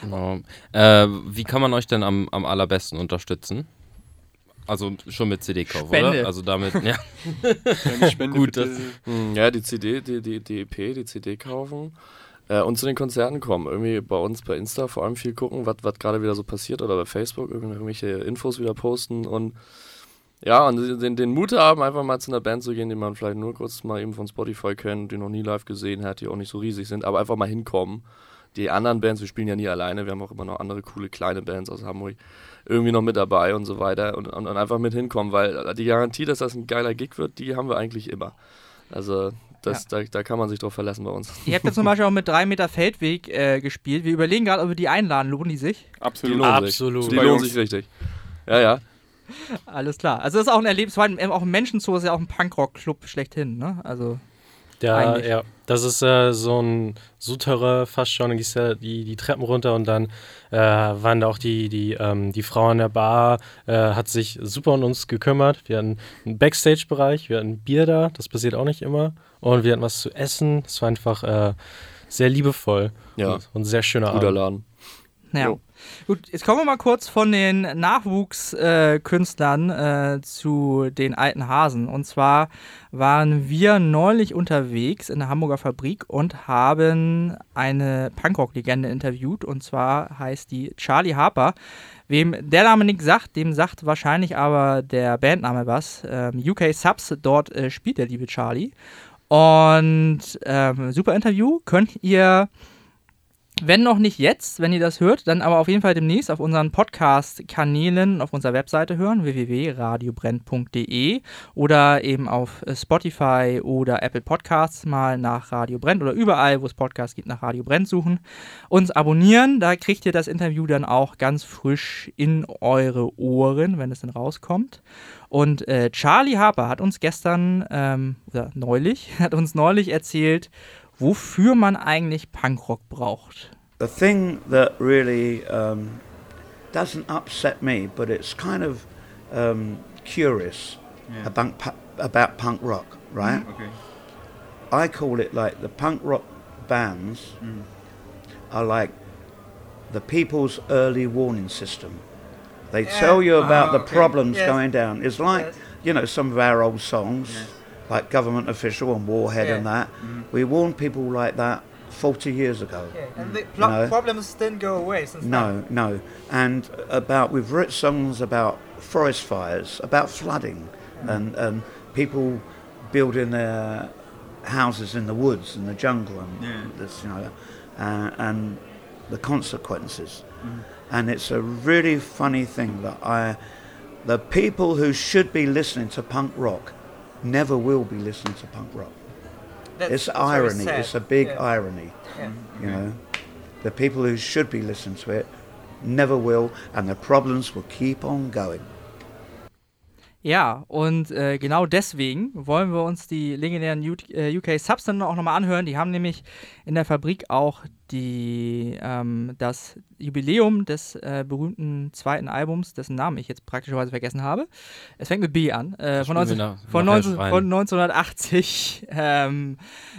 Genau. Äh, wie kann man euch denn am, am allerbesten unterstützen? Also schon mit CD-Kauf, oder? Also damit, ja. Wenn ich spende, Gut, das- Hm, Ja, die CD, die, die, die EP, die CD kaufen äh, und zu den Konzerten kommen. Irgendwie bei uns bei Insta vor allem viel gucken, was gerade wieder so passiert oder bei Facebook irgendw- irgendwelche Infos wieder posten und ja, und den, den Mut haben, einfach mal zu einer Band zu gehen, die man vielleicht nur kurz mal eben von Spotify kennt, die noch nie live gesehen hat, die auch nicht so riesig sind, aber einfach mal hinkommen. Die anderen Bands, wir spielen ja nie alleine, wir haben auch immer noch andere coole kleine Bands aus Hamburg irgendwie noch mit dabei und so weiter und, und, und einfach mit hinkommen, weil die Garantie, dass das ein geiler Gig wird, die haben wir eigentlich immer. Also das, da, da kann man sich drauf verlassen bei uns. Ihr habt ja zum Beispiel auch mit 3 Meter Feldweg äh, gespielt. Wir überlegen gerade, ob wir die einladen. Lohnen die sich? Die Absolut. lohnen Absolut. sich. Die lohnen sich richtig. Ja, ja. Alles klar. Also das ist auch ein Erlebnis, vor allem auch ein Menschenzoo ist ja auch ein Punkrock-Club schlechthin, ne? Also Ja, Eigentlich. ja. Das ist äh, so ein Souterrain fast schon. Dann gehst du die, die Treppen runter und dann äh, waren da auch die, die, ähm, die Frau an der Bar, äh, hat sich super um uns gekümmert. Wir hatten einen Backstage-Bereich, wir hatten Bier da, das passiert auch nicht immer. Und wir hatten was zu essen. Es war einfach äh, sehr liebevoll Ja. und, und ein sehr schöner Guter Abend. Laden. Naja. Jo. Gut, jetzt kommen wir mal kurz von den Nachwuchskünstlern äh, äh, zu den alten Hasen. Und zwar waren wir neulich unterwegs in der Hamburger Fabrik und haben eine Punkrock-Legende interviewt. Und zwar heißt die Charlie Harper. Wem der Name nichts sagt, dem sagt wahrscheinlich aber der Bandname was. Ähm, UK Subs, dort äh, spielt der liebe Charlie. Und ähm, super Interview. Könnt ihr wenn noch nicht jetzt, wenn ihr das hört, dann aber auf jeden Fall demnächst auf unseren Podcast-Kanälen auf unserer Webseite hören, www.radiobrennt.de oder eben auf äh, Spotify oder Apple Podcasts mal nach Radio Brennt oder überall, wo es Podcasts gibt, nach Radio Brennt suchen. Uns abonnieren, da kriegt ihr das Interview dann auch ganz frisch in eure Ohren, wenn es dann rauskommt. Und äh, Charlie Harper hat uns gestern, ähm, oder neulich, hat uns neulich erzählt, wofür man eigentlich Punkrock braucht. the thing that really um, doesn't upset me, but it's kind of um, curious about, about punk rock, right? Okay. I call it like the punk rock bands are like the people's early warning system. They tell you about the okay. problems Yes. going down. It's like, Yes. you know, some of our old songs, Yes. Like Government Official and Warhead and Yeah. that. Mm-hmm. We warned people like that 40 years ago. Yeah. and mm. the pl- No. problems didn't go away since No, no. And about we've written songs about forest fires, about flooding, mm. and and people building their houses in the woods and the jungle, and Yeah. this, you know, uh, and the consequences. Mm. And it's a really funny thing that I, the people who should be listening to punk rock never will be listening to punk rock. it's irony. It's a big irony. You know, the people who should be listening to it never will, and the problems will keep on going. Ja, und äh, genau deswegen wollen wir uns die legendären äh, UK Subs dann auch nochmal anhören. Die haben nämlich in der Fabrik auch die, ähm, das Jubiläum des äh, berühmten zweiten Albums, dessen Namen ich jetzt praktischerweise vergessen habe. Es fängt mit B an, äh, von, 19, nach- von, nachher 19, schreien. von 1980 ähm,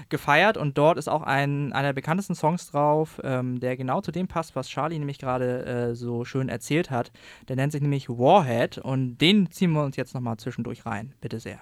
gefeiert und dort ist auch ein, einer der bekanntesten Songs drauf, ähm, der genau zu dem passt, was Charlie nämlich gerade äh, so schön erzählt hat. Der nennt sich nämlich Warhead und den ziehen wir uns jetzt nochmal zwischendurch rein. Bitte sehr.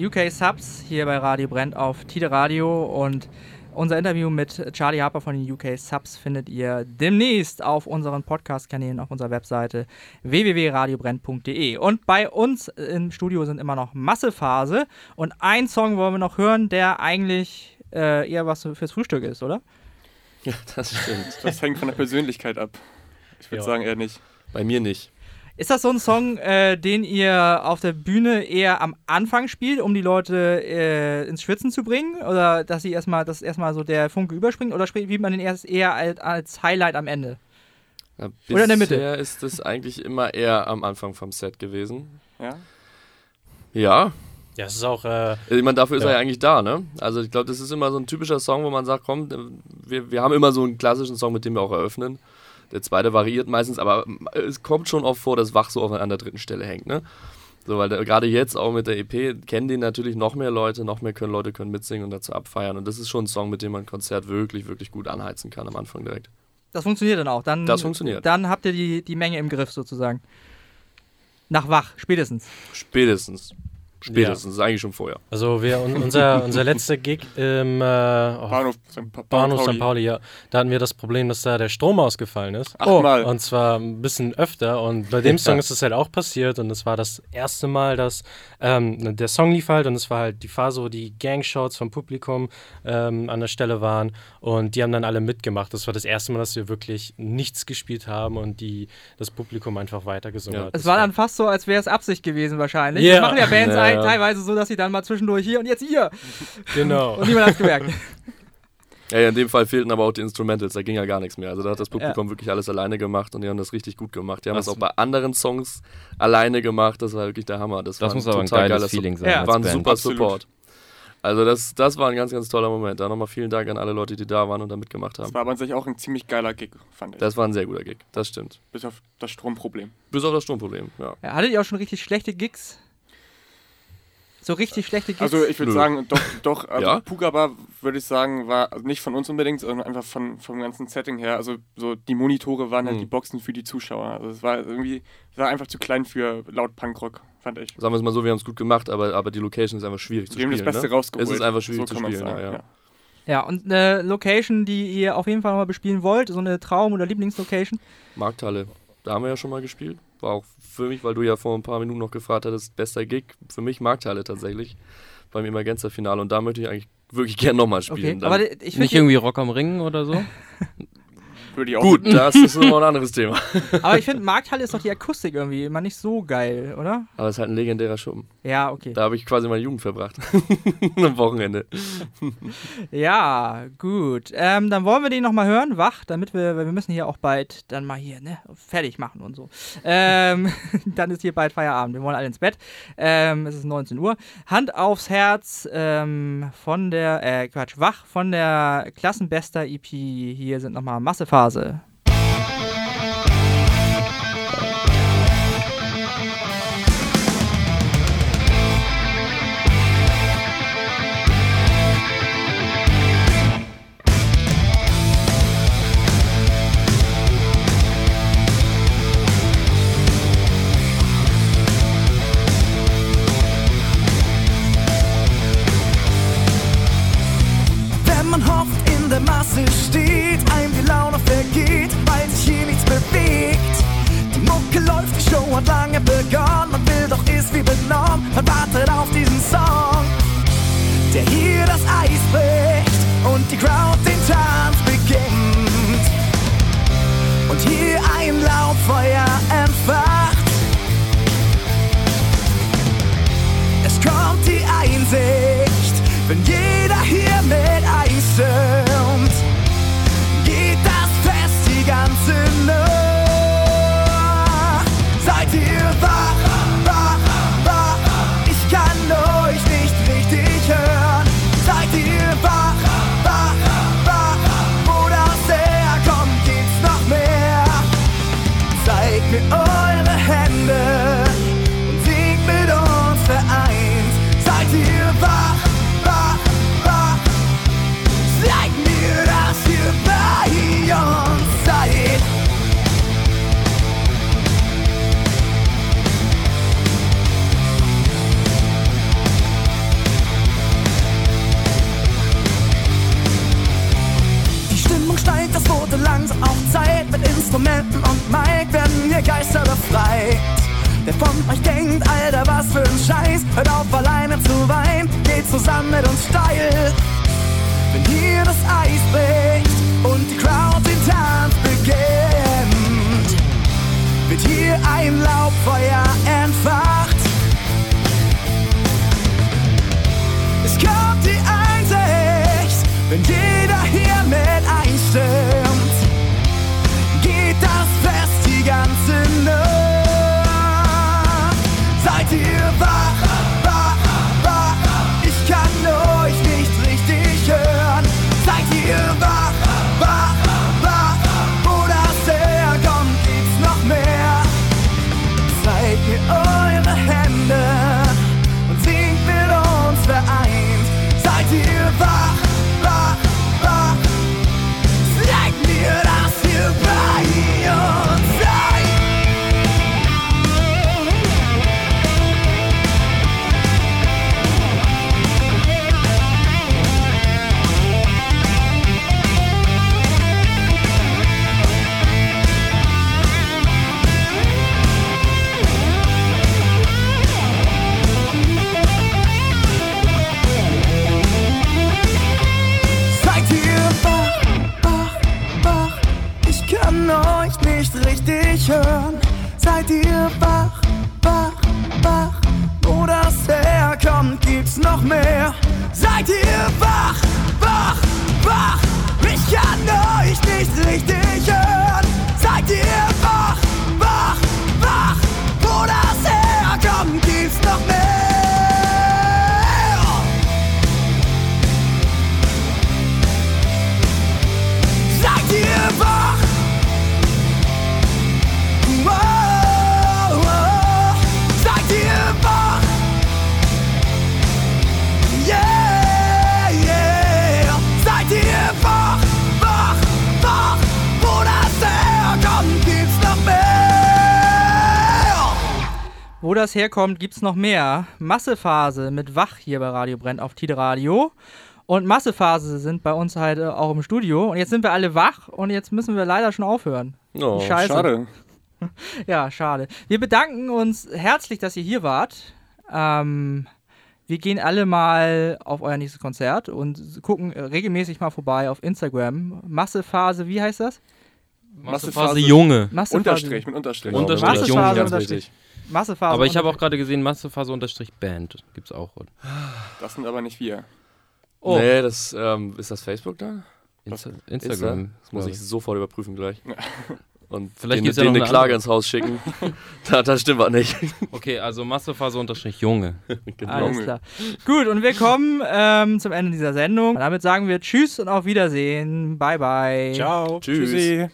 UK Subs hier bei Radio Brennt auf Tide Radio und unser Interview mit Charlie Harper von den UK Subs findet ihr demnächst auf unseren Podcast-Kanälen auf unserer Webseite www.radiobrennt.de. Und bei uns im Studio sind immer noch Massephase und ein Song wollen wir noch hören, der eigentlich äh, eher was fürs Frühstück ist, oder? Ja, das stimmt. Das hängt von der Persönlichkeit ab. Ich würde sagen, eher nicht. Bei mir nicht. Ist das so ein Song, äh, den ihr auf der Bühne eher am Anfang spielt, um die Leute äh, ins Schwitzen zu bringen? Oder dass sie erstmal, dass erstmal so der Funke überspringt? Oder spielt man den erst eher als, als Highlight am Ende? Ja, Oder in der Mitte. Bisher ist es eigentlich immer eher am Anfang vom Set gewesen. Ja? Ja, Ja, es ist auch, äh, ich meine, dafür ist Ja. er ja eigentlich da, ne? Also ich glaube, das ist immer so ein typischer Song, wo man sagt, komm, wir, wir haben immer so einen klassischen Song, mit dem wir auch eröffnen. Der zweite variiert meistens, aber es kommt schon oft vor, dass Wach so auf an der dritten Stelle hängt, ne? So, weil gerade jetzt auch mit der EP kennen den natürlich noch mehr Leute, noch mehr können Leute können mitsingen und dazu abfeiern. Und das ist schon ein Song, mit dem man ein Konzert wirklich, wirklich gut anheizen kann am Anfang direkt. Das funktioniert dann auch. Dann, Das funktioniert. Dann habt ihr die, die Menge im Griff sozusagen. Nach Wach, spätestens. Spätestens. Spätestens, eigentlich schon vorher. Also wir, un, unser, unser letzter Gig im äh, oh, Bahnhof St. Pa Bahnhof Pauli. St. Pauli, ja. Da hatten wir das Problem, dass da der Strom ausgefallen ist. Achtmal. Und zwar ein bisschen öfter. Und bei dem Song ist es halt auch passiert. Und es war das erste Mal, dass ähm, der Song lief halt. Und es war halt die Phase, wo die Gangshots vom Publikum ähm, an der Stelle waren. Und die haben dann alle mitgemacht. Das war das erste Mal, dass wir wirklich nichts gespielt haben und die, das Publikum einfach weitergesungen Ja. hat. Es Das war dann fast so, als wäre es Absicht gewesen wahrscheinlich. Ja. Das machen ja Bands Ja, ein- ja. teilweise so, dass sie dann mal zwischendurch hier und jetzt hier. Genau. Und niemand hat es gemerkt. Ja, ja, in dem Fall fehlten aber auch die Instrumentals, da ging ja gar nichts mehr. Also da hat das Publikum wirklich alles alleine gemacht und die haben das richtig gut gemacht. Die haben Das- das auch bei anderen Songs alleine gemacht, das war wirklich der Hammer. Das, Das war muss aber ein total geiles geiler Feeling sein Ja. War ein super Absolut. Support. Also das, das war ein ganz, ganz toller Moment. Da nochmal vielen Dank an alle Leute, die da waren und da mitgemacht Das haben. war aber an sich auch ein ziemlich geiler Gig, fand ich. Das war ein sehr guter Gig, das stimmt. Bis auf das Stromproblem. Bis auf das Stromproblem, ja. Ja, hattet ihr auch schon richtig schlechte Gigs? So richtig schlechte Gigs? Also ich würde sagen, doch, doch also Ja? Pugaba würde ich sagen, war also nicht von uns unbedingt, sondern einfach von, vom ganzen Setting her. Also so die Monitore waren halt Mhm. die Boxen für die Zuschauer. Also es war irgendwie, es war einfach zu klein für laut Punkrock, fand ich. Sagen wir es mal so, wir haben es gut gemacht, aber, aber die Location ist einfach schwierig zu Wir haben spielen. das Beste ne? rausgeholt. Es ist einfach schwierig zu kann man's spielen, sagen, ja, ja. ja, und eine Location, die ihr auf jeden Fall nochmal bespielen wollt, so eine Traum- oder Lieblingslocation. Markthalle, da haben wir ja schon mal gespielt. War auch für mich, weil du ja vor ein paar Minuten noch gefragt hattest, bester Gig. Für mich Markthalle tatsächlich. Beim Emergenza-Finale. Und da möchte ich eigentlich wirklich gern nochmal Okay, spielen. Dann- aber ich Nicht irgendwie Rock am Ring oder so? Würde ich auch Gut, das ist nochmal ein anderes Thema. aber ich finde Markthalle ist doch die Akustik irgendwie immer nicht so geil, oder? Aber es ist halt ein legendärer Schuppen. Ja, okay. Da habe ich quasi meine Jugend verbracht. Am Wochenende. Ja, gut. Ähm, dann wollen wir den nochmal hören, wach, damit wir, weil wir müssen hier auch bald dann mal hier, ne, fertig machen und so. Ähm, dann ist hier bald Feierabend. Wir wollen alle ins Bett. Ähm, es ist 19 Uhr. Hand aufs Herz ähm, von der, äh, Quatsch, wach von der Klassenbester EP. Hier sind nochmal Massephase. Wenn Instrumenten und Mic werden hier Geister befreit. Wer von euch denkt, Alter, was für ein Scheiß, hört auf alleine zu weinen, geht zusammen mit uns steil. Wenn hier das Eis bricht und die Crowd den Tanz beginnt, wird hier ein Laubfeuer entfacht. Es kommt die Einsicht, wenn jeder gibt's noch mehr. Seid ihr wach, wach, wach? Ich kann euch nicht richtig hören. Seid ihr wach, wach, wach? Wo das herkommt, gibt's noch mehr. Wo das herkommt, gibt's noch mehr. Massephase mit Wach hier bei Radio Brennt auf Tide Radio. Und Massephase sind bei uns halt äh, auch im Studio. Und jetzt sind wir alle wach und jetzt müssen wir leider schon aufhören. Oh, scheiße. Schade. Ja, schade. Wir bedanken uns herzlich, dass ihr hier wart. Ähm, wir gehen alle mal auf euer nächstes Konzert und gucken regelmäßig mal vorbei auf Instagram. Massephase, wie heißt das? Massephase Junge. Massephase. Unterstrich mit Unterstrich. Genau, Unterstrich ist Junge, ganz Unterstrich. wichtig. Massephase. Aber ich habe auch gerade gesehen, Massephase unterstrich Band. Gibt's auch. Das sind aber nicht wir. Oh. Nee, das, ähm, ist das Facebook da? Insta Insta? Instagram. Das muss ich sofort überprüfen gleich. Und Vielleicht denen, ja denen noch eine Klage andere. ins Haus schicken. da, das stimmt was nicht. Okay, also Massephase unterstrich Junge. genau. Alles klar. Gut, und wir kommen ähm, zum Ende dieser Sendung. Damit sagen wir Tschüss und auf Wiedersehen. Bye, bye. Ciao. Tschüss. Tschüssi.